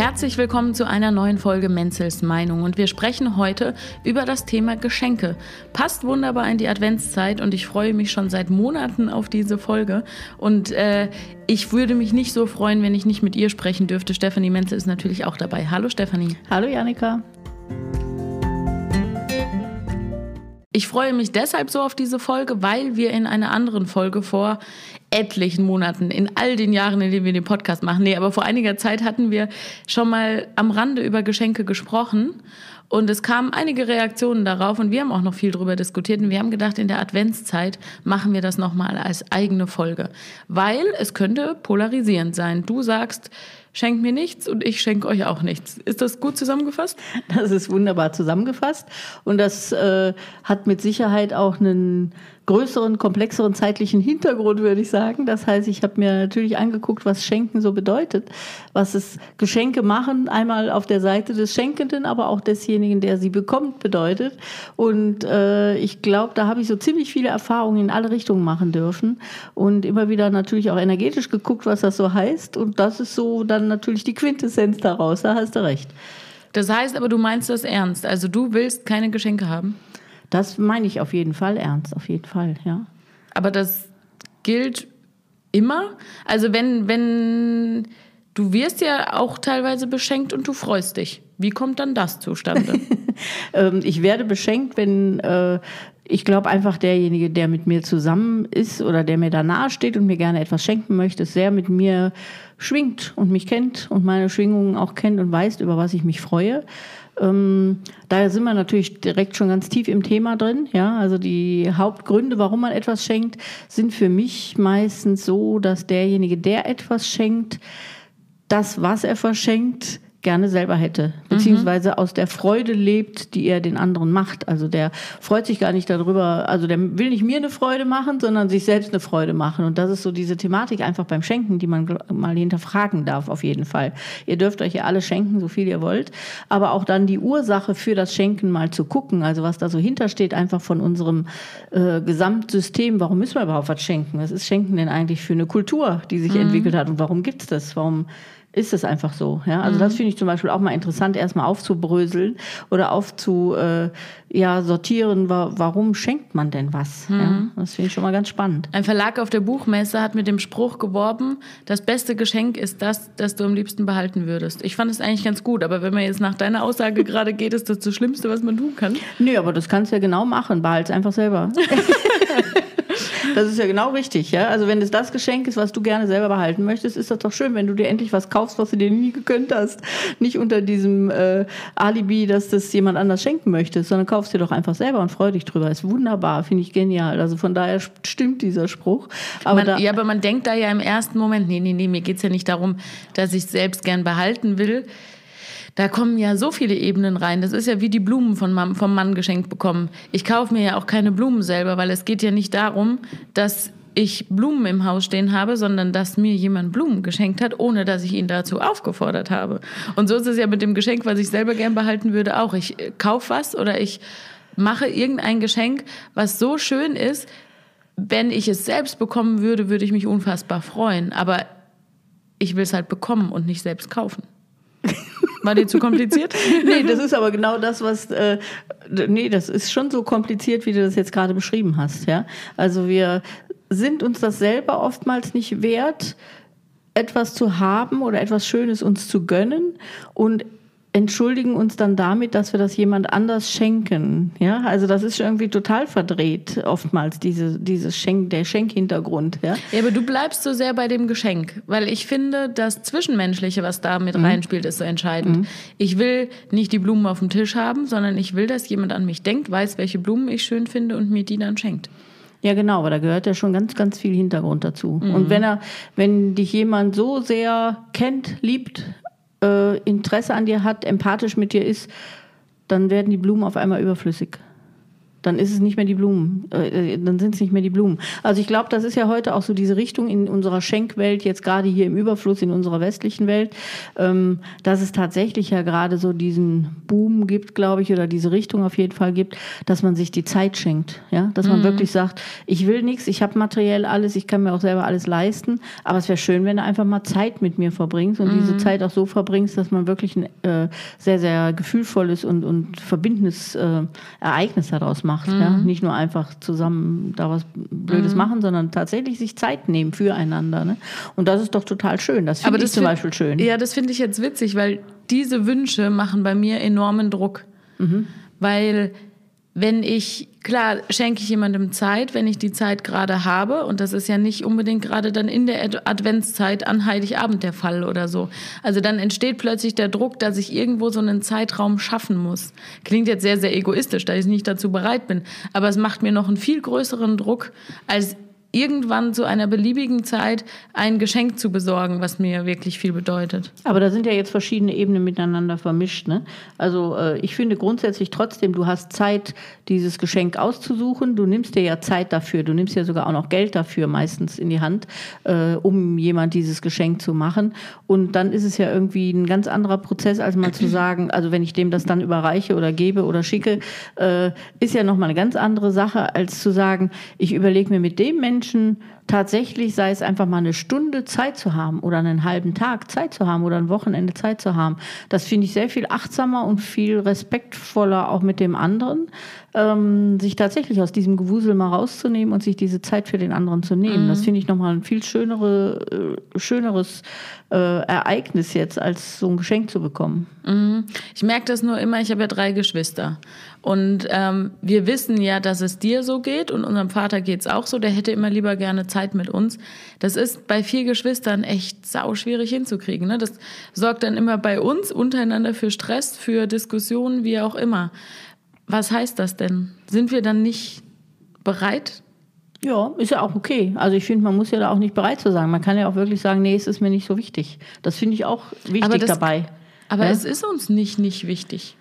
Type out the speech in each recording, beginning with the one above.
Herzlich willkommen zu einer neuen Folge Menzels Meinung und wir sprechen heute über das Thema Geschenke. Passt wunderbar in die Adventszeit und ich freue mich schon seit Monaten auf diese Folge und äh, ich würde mich nicht so freuen, wenn ich nicht mit ihr sprechen dürfte. Stefanie Menzel ist natürlich auch dabei. Hallo Stefanie. Hallo Janika. Ich freue mich deshalb so auf diese Folge, weil wir in einer anderen Folge vor etlichen Monaten, in all den Jahren, in denen wir den Podcast machen, nee, aber vor einiger Zeit hatten wir schon mal am Rande über Geschenke gesprochen. Und es kamen einige Reaktionen darauf und wir haben auch noch viel darüber diskutiert. Und wir haben gedacht, in der Adventszeit machen wir das nochmal als eigene Folge. Weil es könnte polarisierend sein. Du sagst, schenkt mir nichts und ich schenke euch auch nichts. Ist das gut zusammengefasst? Das ist wunderbar zusammengefasst und das äh, hat mit Sicherheit auch einen größeren, komplexeren zeitlichen Hintergrund, würde ich sagen. Das heißt, ich habe mir natürlich angeguckt, was Schenken so bedeutet, was es Geschenke machen, einmal auf der Seite des Schenkenden, aber auch desjenigen, der sie bekommt, bedeutet. Und äh, ich glaube, da habe ich so ziemlich viele Erfahrungen in alle Richtungen machen dürfen und immer wieder natürlich auch energetisch geguckt, was das so heißt. Und das ist so dann natürlich die Quintessenz daraus. Da hast du recht. Das heißt aber, du meinst das ernst. Also du willst keine Geschenke haben? Das meine ich auf jeden Fall ernst, auf jeden Fall, ja. Aber das gilt immer? Also wenn, wenn du wirst ja auch teilweise beschenkt und du freust dich. Wie kommt dann das zustande? Ähm, ich werde beschenkt, wenn äh, ich glaube einfach derjenige, der mit mir zusammen ist oder der mir da nahe steht und mir gerne etwas schenken möchte, sehr mit mir schwingt und mich kennt und meine Schwingungen auch kennt und weiß, über was ich mich freue. Ähm, daher sind wir natürlich direkt schon ganz tief im Thema drin. Ja, also die Hauptgründe, warum man etwas schenkt, sind für mich meistens so, dass derjenige, der etwas schenkt, das, was er verschenkt, gerne selber hätte, beziehungsweise mhm. aus der Freude lebt, die er den anderen macht. Also der freut sich gar nicht darüber, also der will nicht mir eine Freude machen, sondern sich selbst eine Freude machen. Und das ist so diese Thematik einfach beim Schenken, die man mal hinterfragen darf, auf jeden Fall. Ihr dürft euch ja alle schenken, so viel ihr wollt, aber auch dann die Ursache für das Schenken mal zu gucken, also was da so hintersteht, einfach von unserem äh, Gesamtsystem. Warum müssen wir überhaupt was schenken? Was ist Schenken denn eigentlich für eine Kultur, die sich mhm. entwickelt hat und warum gibt's das? Warum ist es einfach so. Ja? Also mhm. das finde ich zum Beispiel auch mal interessant, erstmal aufzubröseln oder aufzu äh, ja, sortieren, wa warum schenkt man denn was. Mhm. Ja? Das finde ich schon mal ganz spannend. Ein Verlag auf der Buchmesse hat mit dem Spruch geworben, das beste Geschenk ist das, das du am liebsten behalten würdest. Ich fand es eigentlich ganz gut, aber wenn man jetzt nach deiner Aussage gerade geht, ist das das Schlimmste, was man tun kann. Nee, aber das kannst du ja genau machen, behalt es einfach selber. Das ist ja genau richtig, ja. Also wenn es das Geschenk ist, was du gerne selber behalten möchtest, ist das doch schön, wenn du dir endlich was kaufst, was du dir nie gegönnt hast. Nicht unter diesem äh, Alibi, dass das jemand anders schenken möchtest, sondern kaufst dir doch einfach selber und freu dich drüber. Ist wunderbar, finde ich genial. Also von daher stimmt dieser Spruch. Aber man, da, ja, aber man denkt da ja im ersten Moment, nee, nee, nee, mir geht's ja nicht darum, dass ich es selbst gern behalten will da kommen ja so viele Ebenen rein. Das ist ja wie die Blumen von, vom Mann geschenkt bekommen. Ich kaufe mir ja auch keine Blumen selber, weil es geht ja nicht darum, dass ich Blumen im Haus stehen habe, sondern dass mir jemand Blumen geschenkt hat, ohne dass ich ihn dazu aufgefordert habe. Und so ist es ja mit dem Geschenk, was ich selber gern behalten würde, auch. Ich äh, kaufe was oder ich mache irgendein Geschenk, was so schön ist, wenn ich es selbst bekommen würde, würde ich mich unfassbar freuen. Aber ich will es halt bekommen und nicht selbst kaufen. War die zu kompliziert? nee, das ist aber genau das, was. Äh, nee, das ist schon so kompliziert, wie du das jetzt gerade beschrieben hast. Ja? Also wir sind uns das selber oftmals nicht wert, etwas zu haben oder etwas Schönes uns zu gönnen und entschuldigen uns dann damit, dass wir das jemand anders schenken. Ja, also das ist irgendwie total verdreht oftmals diese dieses Schenk der Schenkhintergrund. Ja? ja, aber du bleibst so sehr bei dem Geschenk, weil ich finde, das Zwischenmenschliche, was da mit mhm. reinspielt, ist so entscheidend. Mhm. Ich will nicht die Blumen auf dem Tisch haben, sondern ich will, dass jemand an mich denkt, weiß, welche Blumen ich schön finde und mir die dann schenkt. Ja, genau, aber da gehört ja schon ganz, ganz viel Hintergrund dazu. Mhm. Und wenn er, wenn dich jemand so sehr kennt, liebt, äh, Interesse an dir hat, empathisch mit dir ist, dann werden die Blumen auf einmal überflüssig. Dann ist es nicht mehr die Blumen, äh, dann sind es nicht mehr die Blumen. Also ich glaube, das ist ja heute auch so diese Richtung in unserer Schenkwelt, jetzt gerade hier im Überfluss in unserer westlichen Welt, ähm, dass es tatsächlich ja gerade so diesen Boom gibt, glaube ich, oder diese Richtung auf jeden Fall gibt, dass man sich die Zeit schenkt. Ja? Dass man mhm. wirklich sagt, ich will nichts, ich habe materiell alles, ich kann mir auch selber alles leisten, aber es wäre schön, wenn du einfach mal Zeit mit mir verbringst und mhm. diese Zeit auch so verbringst, dass man wirklich ein äh, sehr, sehr gefühlvolles und, und verbindendes äh, Ereignis daraus macht macht. Mhm. Ja? Nicht nur einfach zusammen da was Blödes mhm. machen, sondern tatsächlich sich Zeit nehmen füreinander. Ne? Und das ist doch total schön. Das finde ich zum Beispiel schön. Ja, das finde ich jetzt witzig, weil diese Wünsche machen bei mir enormen Druck. Mhm. Weil wenn ich, klar, schenke ich jemandem Zeit, wenn ich die Zeit gerade habe. Und das ist ja nicht unbedingt gerade dann in der Adventszeit an Heiligabend der Fall oder so. Also dann entsteht plötzlich der Druck, dass ich irgendwo so einen Zeitraum schaffen muss. Klingt jetzt sehr, sehr egoistisch, da ich nicht dazu bereit bin. Aber es macht mir noch einen viel größeren Druck, als irgendwann zu einer beliebigen Zeit ein Geschenk zu besorgen, was mir wirklich viel bedeutet. Aber da sind ja jetzt verschiedene Ebenen miteinander vermischt. Ne? Also äh, ich finde grundsätzlich trotzdem, du hast Zeit, dieses Geschenk auszusuchen. Du nimmst dir ja Zeit dafür. Du nimmst ja sogar auch noch Geld dafür meistens in die Hand, äh, um jemand dieses Geschenk zu machen. Und dann ist es ja irgendwie ein ganz anderer Prozess, als mal zu sagen, also wenn ich dem das dann überreiche oder gebe oder schicke, äh, ist ja nochmal eine ganz andere Sache, als zu sagen, ich überlege mir mit dem Menschen, Menschen tatsächlich, sei es einfach mal eine Stunde Zeit zu haben oder einen halben Tag Zeit zu haben oder ein Wochenende Zeit zu haben, das finde ich sehr viel achtsamer und viel respektvoller auch mit dem anderen, ähm, sich tatsächlich aus diesem Gewusel mal rauszunehmen und sich diese Zeit für den anderen zu nehmen. Mhm. Das finde ich nochmal ein viel schönere, äh, schöneres äh, Ereignis jetzt, als so ein Geschenk zu bekommen. Mhm. Ich merke das nur immer, ich habe ja drei Geschwister. Und ähm, wir wissen ja, dass es dir so geht und unserem Vater geht es auch so. Der hätte immer lieber gerne Zeit mit uns. Das ist bei vier Geschwistern echt sau schwierig hinzukriegen. Ne? Das sorgt dann immer bei uns untereinander für Stress, für Diskussionen, wie auch immer. Was heißt das denn? Sind wir dann nicht bereit? Ja, ist ja auch okay. Also ich finde, man muss ja da auch nicht bereit zu sagen. Man kann ja auch wirklich sagen, nee, es ist mir nicht so wichtig. Das finde ich auch wichtig aber das, dabei. Aber ja? es ist uns nicht nicht wichtig.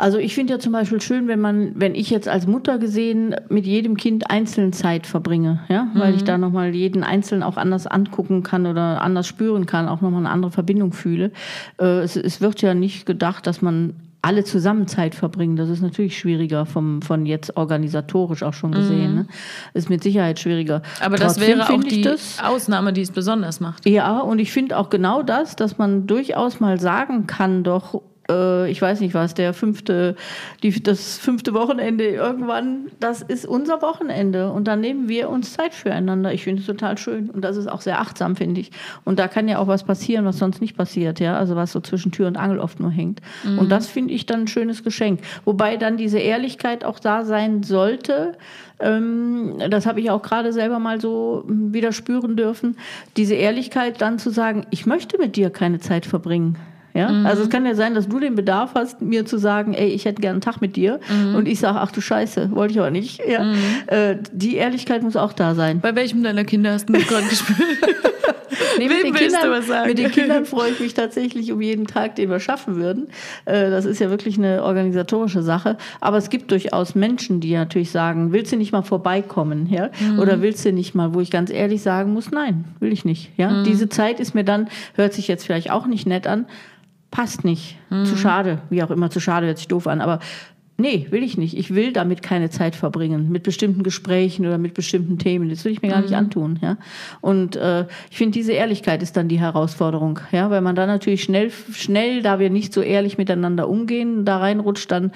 Also ich finde ja zum Beispiel schön, wenn man, wenn ich jetzt als Mutter gesehen mit jedem Kind einzeln Zeit verbringe, ja, weil mhm. ich da nochmal jeden Einzelnen auch anders angucken kann oder anders spüren kann, auch nochmal eine andere Verbindung fühle. Äh, es, es wird ja nicht gedacht, dass man alle zusammen Zeit verbringen. Das ist natürlich schwieriger vom, von jetzt organisatorisch auch schon gesehen. Mhm. Ne? Ist mit Sicherheit schwieriger. Aber Trotzdem das wäre auch die das, Ausnahme, die es besonders macht. Ja, und ich finde auch genau das, dass man durchaus mal sagen kann, doch, äh, ich weiß nicht was, der fünfte, die, das fünfte Wochenende irgendwann, das ist unser Wochenende und dann nehmen wir uns Zeit füreinander. Ich finde es total schön und das ist auch sehr achtsam, finde ich. Und da kann ja auch was passieren, was sonst nicht passiert, ja, also was so zwischen Tür und Angel oft nur hängt. Mhm. Und das finde ich dann ein schönes Geschenk. Wobei dann diese Ehrlichkeit auch da sein sollte, ähm, das habe ich auch gerade selber mal so hm, wieder spüren dürfen, diese Ehrlichkeit dann zu sagen, ich möchte mit dir keine Zeit verbringen. Ja? Mhm. Also es kann ja sein, dass du den Bedarf hast, mir zu sagen, ey, ich hätte gerne einen Tag mit dir. Mhm. Und ich sage, ach du Scheiße, wollte ich aber nicht. Ja? Mhm. Äh, die Ehrlichkeit muss auch da sein. Bei welchem deiner Kinder hast du gerade gespielt? nee, mit, den Kindern, mit den Kindern freue ich mich tatsächlich um jeden Tag, den wir schaffen würden. Äh, das ist ja wirklich eine organisatorische Sache. Aber es gibt durchaus Menschen, die natürlich sagen, willst du nicht mal vorbeikommen? Ja? Mhm. Oder willst du nicht mal, wo ich ganz ehrlich sagen muss, nein, will ich nicht. Ja? Mhm. Diese Zeit ist mir dann, hört sich jetzt vielleicht auch nicht nett an, passt nicht. Mhm. Zu schade, wie auch immer, zu schade hört sich doof an, aber nee, will ich nicht. Ich will damit keine Zeit verbringen, mit bestimmten Gesprächen oder mit bestimmten Themen. Das will ich mir gar nicht mhm. antun. Ja? Und äh, ich finde, diese Ehrlichkeit ist dann die Herausforderung, ja, weil man dann natürlich schnell, schnell, da wir nicht so ehrlich miteinander umgehen, da reinrutscht, dann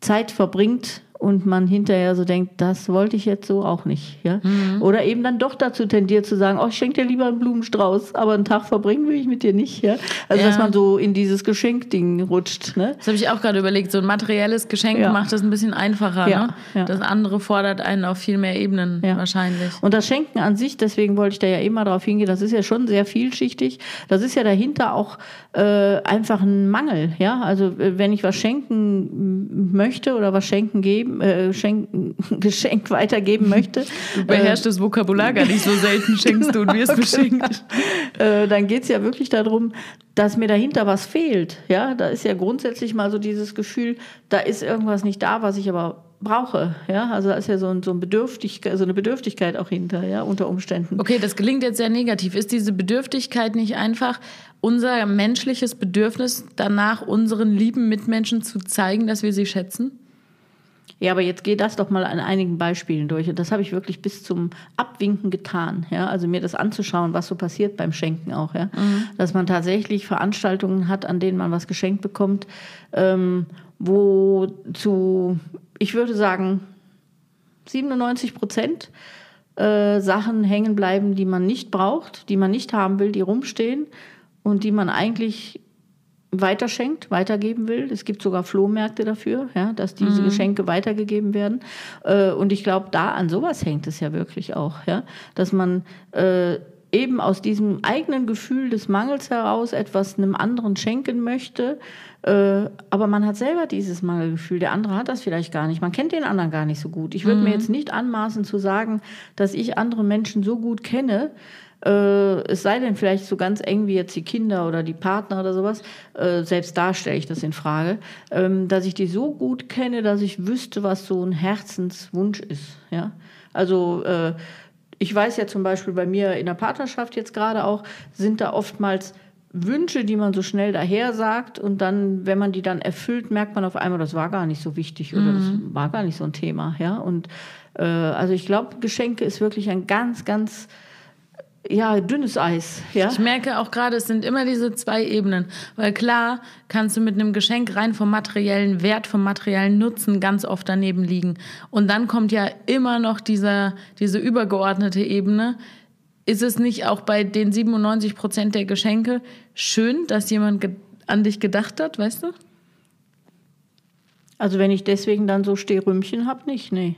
Zeit verbringt und man hinterher so denkt, das wollte ich jetzt so auch nicht. Ja? Mhm. Oder eben dann doch dazu tendiert zu sagen, oh, ich schenke dir lieber einen Blumenstrauß, aber einen Tag verbringen will ich mit dir nicht. Ja? Also ja. dass man so in dieses Geschenkding rutscht. Ne? Das habe ich auch gerade überlegt. So ein materielles Geschenk ja. macht das ein bisschen einfacher. Ja. Ne? Das andere fordert einen auf viel mehr Ebenen wahrscheinlich. Und das Schenken an sich, deswegen wollte ich da ja immer darauf hingehen, das ist ja schon sehr vielschichtig. Das ist ja dahinter auch äh, einfach ein Mangel. Ja? Also äh, wenn ich was schenken möchte oder was schenken geben, äh, schenken, Geschenk weitergeben möchte. Du beherrschst das Vokabular gar nicht so selten, schenkst du und wirst beschenkt. Äh, dann geht es ja wirklich darum, dass mir dahinter was fehlt. Ja, da ist ja grundsätzlich mal so dieses Gefühl, da ist irgendwas nicht da, was ich aber brauche. Ja? Also da ist ja so, ein, so, ein Bedürftigkeit, so eine Bedürftigkeit auch hinter, ja, unter Umständen. Okay, das gelingt jetzt sehr negativ. Ist diese Bedürftigkeit nicht einfach unser menschliches Bedürfnis danach, unseren lieben Mitmenschen zu zeigen, dass wir sie schätzen? Ja, aber jetzt geh das doch mal an einigen Beispielen durch. Und das habe ich wirklich bis zum Abwinken getan. Ja? Also mir das anzuschauen, was so passiert beim Schenken auch. Ja? Mhm. Dass man tatsächlich Veranstaltungen hat, an denen man was geschenkt bekommt, ähm, wo zu, ich würde sagen, 97 Prozent äh, Sachen hängen bleiben, die man nicht braucht, die man nicht haben will, die rumstehen und die man eigentlich weiterschenkt, weitergeben will. Es gibt sogar Flohmärkte dafür, ja, dass diese mhm. Geschenke weitergegeben werden. Äh, und ich glaube, da an sowas hängt es ja wirklich auch, ja, dass man äh, eben aus diesem eigenen Gefühl des Mangels heraus etwas einem anderen schenken möchte. Äh, aber man hat selber dieses Mangelgefühl. Der andere hat das vielleicht gar nicht. Man kennt den anderen gar nicht so gut. Ich würde mhm. mir jetzt nicht anmaßen zu sagen, dass ich andere Menschen so gut kenne, äh, es sei denn vielleicht so ganz eng wie jetzt die Kinder oder die Partner oder sowas, äh, selbst da stelle ich das in Frage, ähm, dass ich die so gut kenne, dass ich wüsste, was so ein Herzenswunsch ist. Ja? Also äh, ich weiß ja zum Beispiel bei mir in der Partnerschaft jetzt gerade auch, sind da oftmals Wünsche, die man so schnell daher sagt und dann, wenn man die dann erfüllt, merkt man auf einmal, das war gar nicht so wichtig oder das mhm. war gar nicht so ein Thema. Ja? Und äh, also ich glaube, Geschenke ist wirklich ein ganz, ganz ja, dünnes Eis. Ja? Ich merke auch gerade, es sind immer diese zwei Ebenen. Weil klar kannst du mit einem Geschenk rein vom materiellen Wert, vom materiellen Nutzen ganz oft daneben liegen. Und dann kommt ja immer noch dieser, diese übergeordnete Ebene. Ist es nicht auch bei den 97 Prozent der Geschenke schön, dass jemand an dich gedacht hat, weißt du? Also wenn ich deswegen dann so Stehrümchen habe, nicht, nee.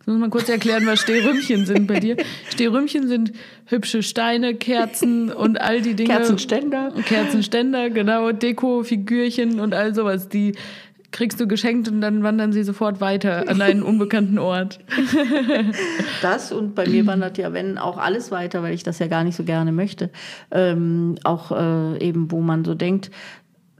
Ich muss mal kurz erklären, was Stehrümchen sind bei dir. Stehrümchen sind hübsche Steine, Kerzen und all die Dinge. Kerzenständer. Kerzenständer, genau, Deko-Figürchen und all sowas. Die kriegst du geschenkt und dann wandern sie sofort weiter an einen unbekannten Ort. Das und bei mir wandert ja, wenn auch alles weiter, weil ich das ja gar nicht so gerne möchte. Ähm, auch äh, eben, wo man so denkt,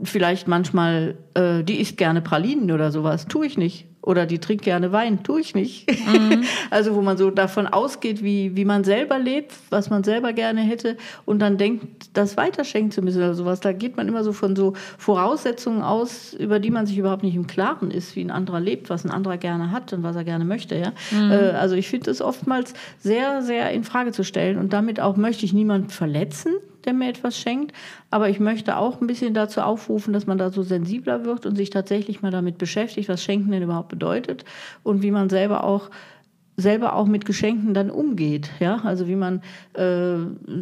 vielleicht manchmal, äh, die isst gerne Pralinen oder sowas. Tue ich nicht. Oder die trinkt gerne Wein, tue ich nicht. Mhm. also wo man so davon ausgeht, wie, wie man selber lebt, was man selber gerne hätte und dann denkt, das weiterschenken zu müssen oder sowas. Da geht man immer so von so Voraussetzungen aus, über die man sich überhaupt nicht im Klaren ist, wie ein anderer lebt, was ein anderer gerne hat und was er gerne möchte. Ja? Mhm. Äh, also ich finde es oftmals sehr, sehr in Frage zu stellen und damit auch möchte ich niemanden verletzen der mir etwas schenkt. Aber ich möchte auch ein bisschen dazu aufrufen, dass man da so sensibler wird und sich tatsächlich mal damit beschäftigt, was Schenken denn überhaupt bedeutet und wie man selber auch selber auch mit Geschenken dann umgeht. Ja? Also wie man äh,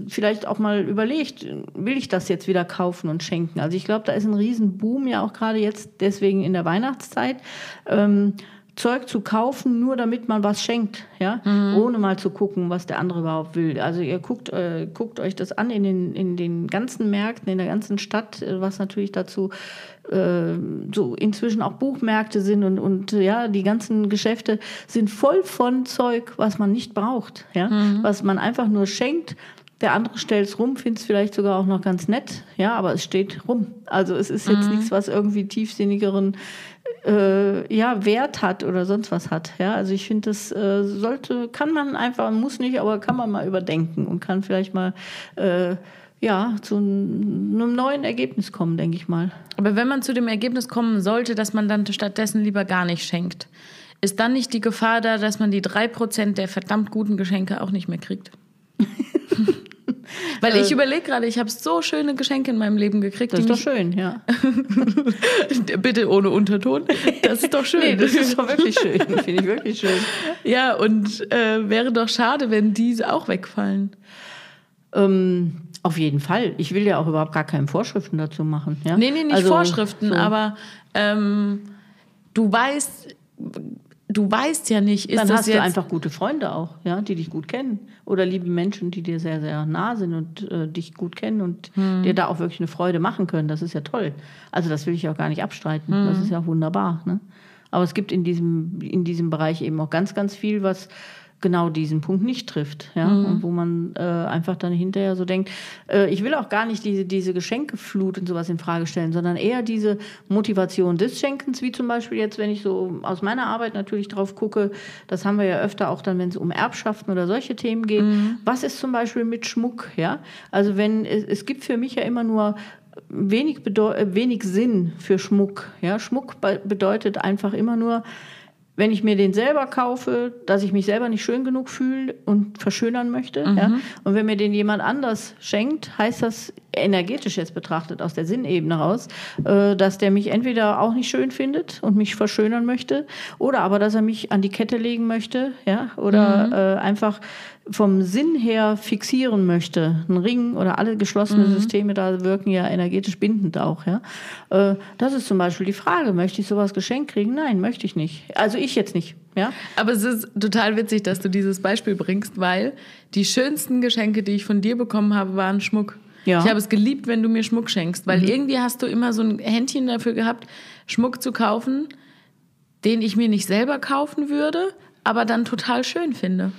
vielleicht auch mal überlegt, will ich das jetzt wieder kaufen und schenken? Also ich glaube, da ist ein Riesenboom ja auch gerade jetzt deswegen in der Weihnachtszeit. Ähm, Zeug zu kaufen, nur damit man was schenkt, ja, mhm. ohne mal zu gucken, was der andere überhaupt will. Also ihr guckt, äh, guckt euch das an in den, in den ganzen Märkten, in der ganzen Stadt, äh, was natürlich dazu so inzwischen auch Buchmärkte sind und, und ja, die ganzen Geschäfte sind voll von Zeug, was man nicht braucht, ja, mhm. was man einfach nur schenkt. Der andere stellt es rum, findet es vielleicht sogar auch noch ganz nett, ja, aber es steht rum. Also es ist jetzt mhm. nichts, was irgendwie tiefsinnigeren äh, ja, Wert hat oder sonst was hat. Ja? Also ich finde, das äh, sollte, kann man einfach, muss nicht, aber kann man mal überdenken und kann vielleicht mal äh, ja, zu einem neuen Ergebnis kommen, denke ich mal. Aber wenn man zu dem Ergebnis kommen sollte, dass man dann stattdessen lieber gar nicht schenkt, ist dann nicht die Gefahr da, dass man die 3% der verdammt guten Geschenke auch nicht mehr kriegt? Weil ich äh, überlege gerade, ich habe so schöne Geschenke in meinem Leben gekriegt. Das ist doch schön, ja. Bitte ohne Unterton. Das ist doch schön. nee, das ist doch wirklich schön. Finde ich wirklich schön. Ja, und äh, wäre doch schade, wenn diese auch wegfallen. Ähm, auf jeden Fall. Ich will ja auch überhaupt gar keine Vorschriften dazu machen. Ja? Nee, nee, nicht also, Vorschriften, so. aber ähm, du weißt, du weißt ja nicht, ist Dann das hast du einfach gute Freunde auch, ja, die dich gut kennen. Oder liebe Menschen, die dir sehr, sehr nah sind und äh, dich gut kennen und hm. dir da auch wirklich eine Freude machen können. Das ist ja toll. Also das will ich auch gar nicht abstreiten. Hm. Das ist ja wunderbar. Ne? Aber es gibt in diesem, in diesem Bereich eben auch ganz, ganz viel, was genau diesen Punkt nicht trifft. Ja? Mhm. Und wo man äh, einfach dann hinterher so denkt, äh, ich will auch gar nicht diese, diese Geschenkeflut und sowas in Frage stellen, sondern eher diese Motivation des Schenkens, wie zum Beispiel jetzt, wenn ich so aus meiner Arbeit natürlich drauf gucke, das haben wir ja öfter auch dann, wenn es um Erbschaften oder solche Themen geht. Mhm. Was ist zum Beispiel mit Schmuck? Ja? Also wenn es, es gibt für mich ja immer nur wenig, wenig Sinn für Schmuck. Ja? Schmuck bedeutet einfach immer nur, wenn ich mir den selber kaufe, dass ich mich selber nicht schön genug fühle und verschönern möchte. Mhm. Ja? Und wenn mir den jemand anders schenkt, heißt das energetisch jetzt betrachtet aus der Sinnebene raus, äh, dass der mich entweder auch nicht schön findet und mich verschönern möchte, oder aber dass er mich an die Kette legen möchte, ja, oder mhm. äh, einfach vom Sinn her fixieren möchte, ein Ring oder alle geschlossenen mhm. Systeme da wirken ja energetisch bindend auch. Ja? Äh, das ist zum Beispiel die Frage, möchte ich sowas geschenkt kriegen? Nein, möchte ich nicht. Also ich jetzt nicht. Ja? Aber es ist total witzig, dass du dieses Beispiel bringst, weil die schönsten Geschenke, die ich von dir bekommen habe, waren Schmuck. Ja. Ich habe es geliebt, wenn du mir Schmuck schenkst, weil mhm. irgendwie hast du immer so ein Händchen dafür gehabt, Schmuck zu kaufen, den ich mir nicht selber kaufen würde, aber dann total schön finde.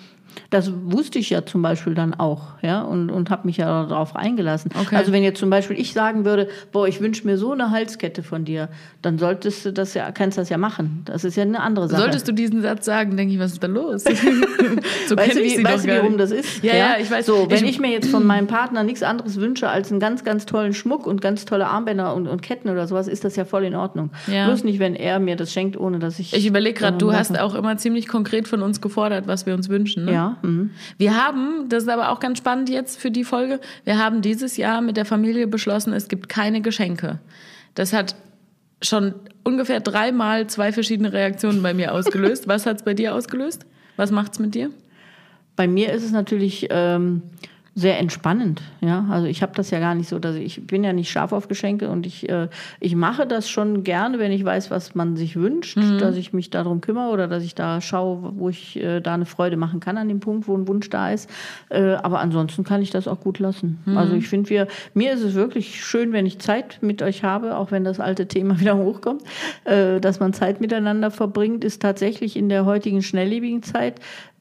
Das wusste ich ja zum Beispiel dann auch, ja, und, und habe mich ja darauf eingelassen. Okay. Also wenn jetzt zum Beispiel ich sagen würde, boah, ich wünsche mir so eine Halskette von dir, dann solltest du das ja, kannst das ja machen. Das ist ja eine andere Sache. Solltest du diesen Satz sagen, denke ich, was ist da los? so weißt du, wie, weißt du, warum das ist? Ja, ja, ja, ich weiß. So, wenn ich, ich mir jetzt von meinem Partner nichts anderes wünsche als einen ganz, ganz tollen Schmuck und ganz tolle Armbänder und, und Ketten oder sowas, ist das ja voll in Ordnung. Ja. Bloß nicht, wenn er mir das schenkt, ohne dass ich. Ich überlege gerade, du hast auch immer ziemlich konkret von uns gefordert, was wir uns wünschen. Ne? Ja. Mhm. Wir haben, das ist aber auch ganz spannend jetzt für die Folge, wir haben dieses Jahr mit der Familie beschlossen, es gibt keine Geschenke. Das hat schon ungefähr dreimal zwei verschiedene Reaktionen bei mir ausgelöst. Was hat es bei dir ausgelöst? Was macht es mit dir? Bei mir ist es natürlich ähm, sehr entspannend. Ja, also ich habe das ja gar nicht so, dass ich, ich bin ja nicht scharf auf Geschenke und ich, äh, ich mache das schon gerne, wenn ich weiß, was man sich wünscht, mhm. dass ich mich darum kümmere oder dass ich da schaue, wo ich äh, da eine Freude machen kann an dem Punkt, wo ein Wunsch da ist. Äh, aber ansonsten kann ich das auch gut lassen. Mhm. Also ich finde, wir, mir ist es wirklich schön, wenn ich Zeit mit euch habe, auch wenn das alte Thema wieder hochkommt, äh, dass man Zeit miteinander verbringt, ist tatsächlich in der heutigen schnelllebigen Zeit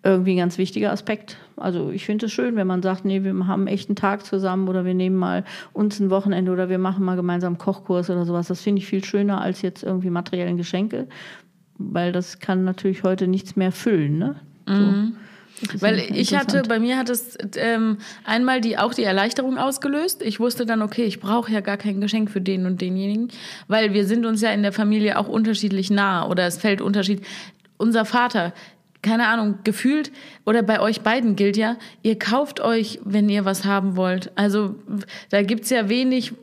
irgendwie ein ganz wichtiger Aspekt. Also ich finde es schön, wenn man sagt, nee, wir haben echt einen Tag zusammen oder wir nehmen mal uns ein Wochenende oder wir machen mal gemeinsam einen Kochkurs oder sowas. Das finde ich viel schöner als jetzt irgendwie materiellen Geschenke, weil das kann natürlich heute nichts mehr füllen. Ne? So. Mhm. Weil ich hatte, bei mir hat es ähm, einmal die, auch die Erleichterung ausgelöst. Ich wusste dann, okay, ich brauche ja gar kein Geschenk für den und denjenigen, weil wir sind uns ja in der Familie auch unterschiedlich nah oder es fällt Unterschied. Unser Vater, keine Ahnung, gefühlt, oder bei euch beiden gilt ja, ihr kauft euch, wenn ihr was haben wollt. Also da gibt es ja wenig,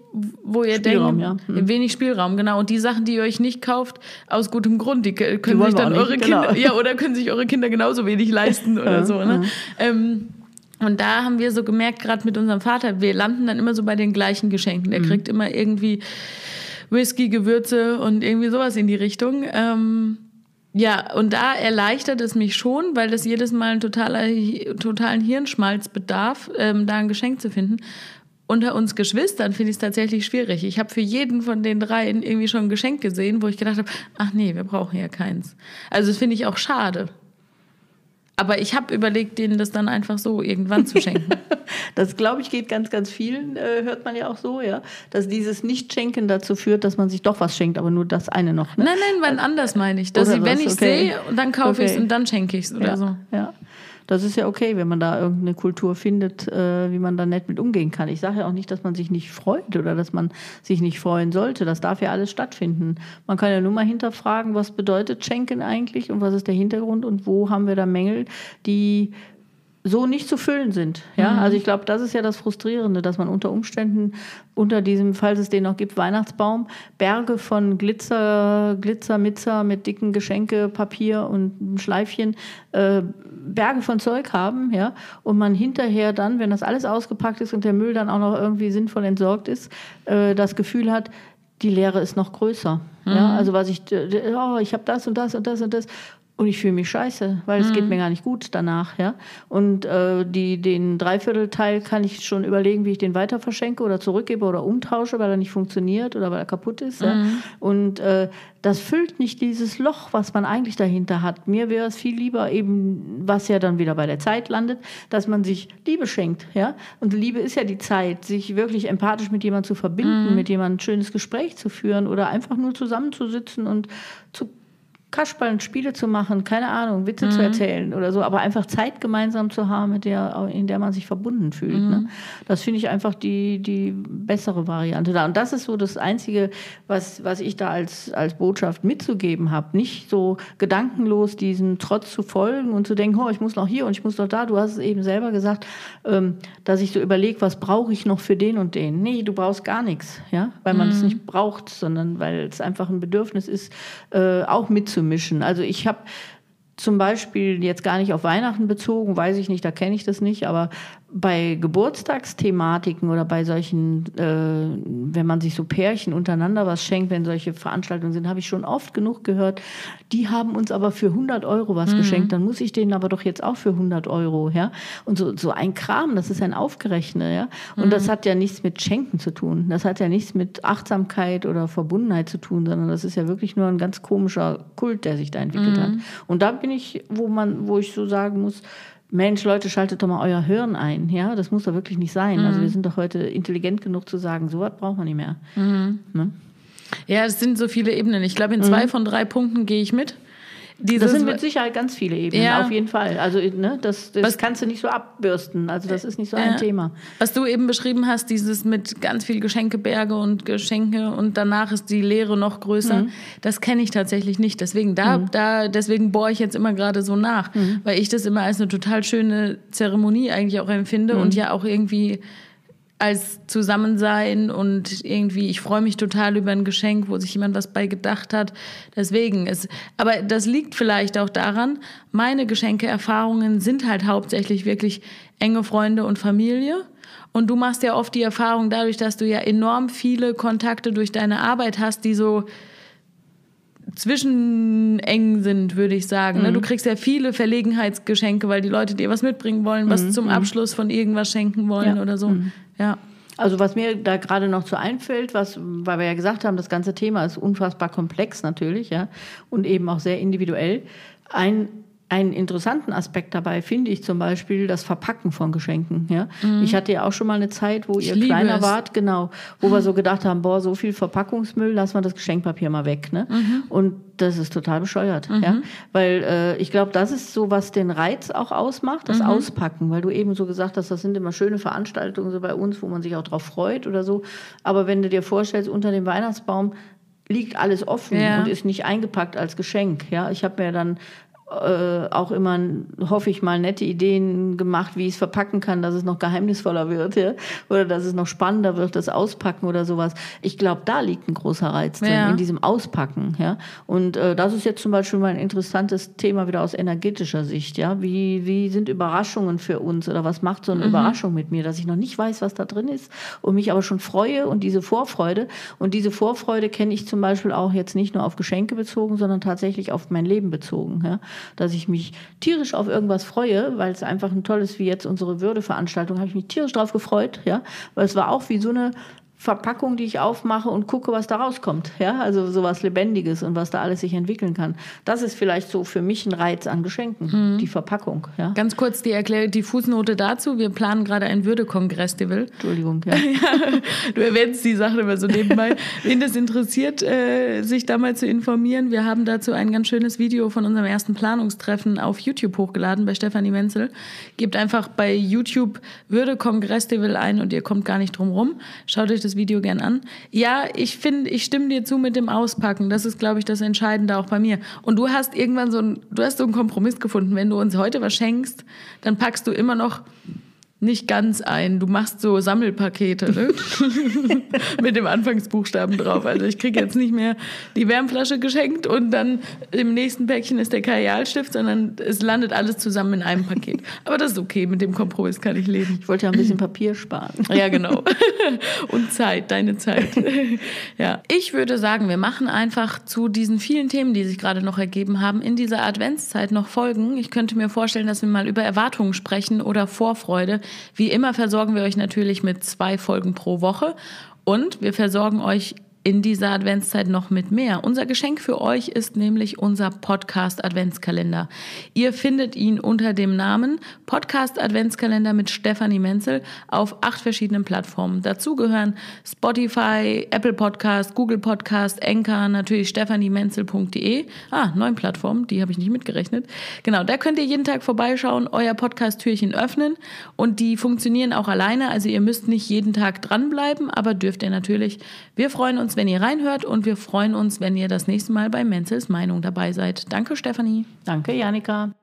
wo ihr Spielraum, denkt, ja. hm. wenig Spielraum, genau. Und die Sachen, die ihr euch nicht kauft, aus gutem Grund, die können die sich dann eure nicht, Kinder, genau. ja, oder können sich eure Kinder genauso wenig leisten oder ja, so. Ne? Ja. Ähm, und da haben wir so gemerkt, gerade mit unserem Vater, wir landen dann immer so bei den gleichen Geschenken. Der mhm. kriegt immer irgendwie Whisky, Gewürze und irgendwie sowas in die Richtung. Ähm, ja, und da erleichtert es mich schon, weil das jedes Mal einen totaler, totalen Hirnschmalz bedarf, ähm, da ein Geschenk zu finden. Unter uns Geschwistern finde ich es tatsächlich schwierig. Ich habe für jeden von den dreien irgendwie schon ein Geschenk gesehen, wo ich gedacht habe, ach nee, wir brauchen ja keins. Also das finde ich auch schade. Aber ich habe überlegt, denen das dann einfach so irgendwann zu schenken. das, glaube ich, geht ganz, ganz vielen, äh, hört man ja auch so, ja. Dass dieses Nicht-Schenken dazu führt, dass man sich doch was schenkt, aber nur das eine noch. Ne? Nein, nein, wann anders meine ich. Dass ich, wenn ich es okay. sehe, dann kaufe okay. ich es und dann schenke ich es oder ja. so. Ja. Das ist ja okay, wenn man da irgendeine Kultur findet, äh, wie man da nett mit umgehen kann. Ich sage ja auch nicht, dass man sich nicht freut oder dass man sich nicht freuen sollte. Das darf ja alles stattfinden. Man kann ja nur mal hinterfragen, was bedeutet Schenken eigentlich und was ist der Hintergrund und wo haben wir da Mängel, die so nicht zu füllen sind. Ja, mhm. also ich glaube, das ist ja das Frustrierende, dass man unter Umständen unter diesem, falls es den noch gibt, Weihnachtsbaum, Berge von Glitzer, Glitzer, Mitzer mit dicken Geschenke, Papier und Schleifchen, äh, Berge von Zeug haben, ja, und man hinterher dann, wenn das alles ausgepackt ist und der Müll dann auch noch irgendwie sinnvoll entsorgt ist, äh, das Gefühl hat, die Leere ist noch größer. Mhm. Ja, also was ich, oh, ich habe das und das und das und das und ich fühle mich scheiße, weil es geht mir gar nicht gut danach, ja. Und äh, die, den Dreiviertelteil kann ich schon überlegen, wie ich den weiter verschenke oder zurückgebe oder umtausche, weil er nicht funktioniert oder weil er kaputt ist. Ja? Und äh, das füllt nicht dieses Loch, was man eigentlich dahinter hat. Mir wäre es viel lieber eben, was ja dann wieder bei der Zeit landet, dass man sich Liebe schenkt, ja. Und Liebe ist ja die Zeit, sich wirklich empathisch mit jemandem zu verbinden, mit jemandem ein schönes Gespräch zu führen oder einfach nur zusammenzusitzen und zu Kasperln, Spiele zu machen, keine Ahnung, Witze zu erzählen oder so, aber einfach Zeit gemeinsam zu haben, mit der, in der man sich verbunden fühlt. Ne? Das finde ich einfach die, die bessere Variante da. Und das ist so das Einzige, was, was ich da als, als Botschaft mitzugeben habe. Nicht so gedankenlos diesem Trotz zu folgen und zu denken, oh, ich muss noch hier und ich muss noch da. Du hast es eben selber gesagt, ähm, dass ich so überlege, was brauche ich noch für den und den. Nee, du brauchst gar nichts, ja, weil man es nicht braucht, sondern weil es einfach ein Bedürfnis ist, äh, auch mitzumischen. Also ich habe zum Beispiel jetzt gar nicht auf Weihnachten bezogen, weiß ich nicht, da kenne ich das nicht, aber bei Geburtstagsthematiken oder bei solchen, äh, wenn man sich so Pärchen untereinander was schenkt, wenn solche Veranstaltungen sind, habe ich schon oft genug gehört, die haben uns aber für 100 Euro was geschenkt, dann muss ich denen aber doch jetzt auch für 100 Euro, ja. Und so, so ein Kram, das ist ein Aufgerechnet, ja. Und das hat ja nichts mit Schenken zu tun. Das hat ja nichts mit Achtsamkeit oder Verbundenheit zu tun, sondern das ist ja wirklich nur ein ganz komischer Kult, der sich da entwickelt hat. Und da bin ich, wo man, wo ich so sagen muss, Mensch, Leute, schaltet doch mal euer Hirn ein. Ja, das muss doch wirklich nicht sein. Also wir sind doch heute intelligent genug zu sagen, so was braucht man nicht mehr. Ne? Ja, es sind so viele Ebenen. Ich glaube, in zwei von drei Punkten gehe ich mit. Dieses, Das sind mit Sicherheit ganz viele Ebenen, Ja. auf jeden Fall. Also ne, das, das Was- kannst du nicht so abbürsten. Also das ist nicht so ein Ja. Thema. Was du eben beschrieben hast, dieses mit ganz viel Geschenkeberge und Geschenke und danach ist die Leere noch größer, Mhm. das kenne ich tatsächlich nicht. Deswegen da, da, deswegen bohre ich jetzt immer gerade so nach, Mhm. weil ich das immer als eine total schöne Zeremonie eigentlich auch empfinde Mhm. und ja auch irgendwie als Zusammensein und irgendwie, ich freue mich total über ein Geschenk, wo sich jemand was bei gedacht hat. Deswegen ist, aber das liegt vielleicht auch daran, meine Geschenkeerfahrungen sind halt hauptsächlich wirklich enge Freunde und Familie. Und du machst ja oft die Erfahrung dadurch, dass du ja enorm viele Kontakte durch deine Arbeit hast, die so zwischeneng sind, würde ich sagen. ne? Du kriegst ja viele Verlegenheitsgeschenke, weil die Leute dir was mitbringen wollen, was zum Abschluss von irgendwas schenken wollen Ja. oder so. Ja. Also was mir da gerade noch zu einfällt, was, weil wir ja gesagt haben, das ganze Thema ist unfassbar komplex natürlich, ja, und eben auch sehr individuell. Ein einen interessanten Aspekt dabei finde ich zum Beispiel das Verpacken von Geschenken. Ja? Ich hatte ja auch schon mal eine Zeit, wo ihr liebe kleiner es. wart, genau, wo wir so gedacht haben, boah, so viel Verpackungsmüll, lassen wir das Geschenkpapier mal weg. Ne? Und das ist total bescheuert. Ja? Weil äh, ich glaube, das ist so, was den Reiz auch ausmacht, das Auspacken. Weil du eben so gesagt hast, das sind immer schöne Veranstaltungen so bei uns, wo man sich auch drauf freut oder so. Aber wenn du dir vorstellst, unter dem Weihnachtsbaum liegt alles offen Ja. und ist nicht eingepackt als Geschenk. Ja, ich habe mir dann äh, auch immer, hoffe ich mal, nette Ideen gemacht, wie ich es verpacken kann, dass es noch geheimnisvoller wird, ja? oder dass es noch spannender wird, das Auspacken oder sowas. Ich glaube, da liegt ein großer Reiz drin, Ja. in diesem Auspacken. Ja? Und äh, das ist jetzt zum Beispiel mal ein interessantes Thema wieder aus energetischer Sicht. Ja? Wie, wie sind Überraschungen für uns oder was macht so eine Überraschung mit mir, dass ich noch nicht weiß, was da drin ist und mich aber schon freue und diese Vorfreude. Und diese Vorfreude kenne ich zum Beispiel auch jetzt nicht nur auf Geschenke bezogen, sondern tatsächlich auf mein Leben bezogen. Ja? Dass ich mich tierisch auf irgendwas freue, weil es einfach ein tolles, wie jetzt unsere Würdeveranstaltung, habe ich mich tierisch drauf gefreut. Ja? Weil es war auch wie so eine Verpackung, die ich aufmache und gucke, was da rauskommt. Ja, also sowas Lebendiges und was da alles sich entwickeln kann. Das ist vielleicht so für mich ein Reiz an Geschenken, die Verpackung. Ja, Ganz kurz die Erklärung, die Fußnote dazu. Wir planen gerade ein Würdekongress, Devil. Entschuldigung. Ja. Du erwähnst die Sache immer so nebenbei. Wen das interessiert, äh, sich da mal zu informieren, wir haben dazu ein ganz schönes Video von unserem ersten Planungstreffen auf YouTube hochgeladen bei Stefanie Menzel. Gebt einfach bei YouTube Würdekongress Devil ein und ihr kommt gar nicht drum rum. Schaut euch das Video gern an. Ja, ich finde, ich stimme dir zu mit dem Auspacken. Das ist, glaube ich, das Entscheidende auch bei mir. Und du hast irgendwann so ein, du hast so einen Kompromiss gefunden. Wenn du uns heute was schenkst, dann packst du immer noch nicht ganz ein. Du machst so Sammelpakete ne? mit dem Anfangsbuchstaben drauf. Also ich kriege jetzt nicht mehr die Wärmflasche geschenkt und dann im nächsten Päckchen ist der Kajalstift, sondern es landet alles zusammen in einem Paket. Aber das ist okay, mit dem Kompromiss kann ich leben. Ich wollte ja ein bisschen Papier sparen. Ja, genau. Und Zeit, deine Zeit. Ja. Ich würde sagen, wir machen einfach zu diesen vielen Themen, die sich gerade noch ergeben haben, in dieser Adventszeit noch Folgen. Ich könnte mir vorstellen, dass wir mal über Erwartungen sprechen oder Vorfreude. Wie immer versorgen wir euch natürlich mit zwei Folgen pro Woche. Und wir versorgen euch in dieser Adventszeit noch mit mehr. Unser Geschenk für euch ist nämlich unser Podcast Adventskalender. Ihr findet ihn unter dem Namen Podcast Adventskalender mit Stefanie Menzel auf acht verschiedenen Plattformen. Dazu gehören Spotify, Apple Podcast, Google Podcast, Anchor, natürlich stephaniemenzel.de. Ah, neun Plattformen, die habe ich nicht mitgerechnet. Genau, da könnt ihr jeden Tag vorbeischauen, euer Podcast-Türchen öffnen und die funktionieren auch alleine. Also ihr müsst nicht jeden Tag dranbleiben, aber dürft ihr natürlich. Wir freuen wenn ihr reinhört und wir freuen uns, wenn ihr das nächste Mal bei Menzels Meinung dabei seid. Danke, Stefanie. Danke, Janika.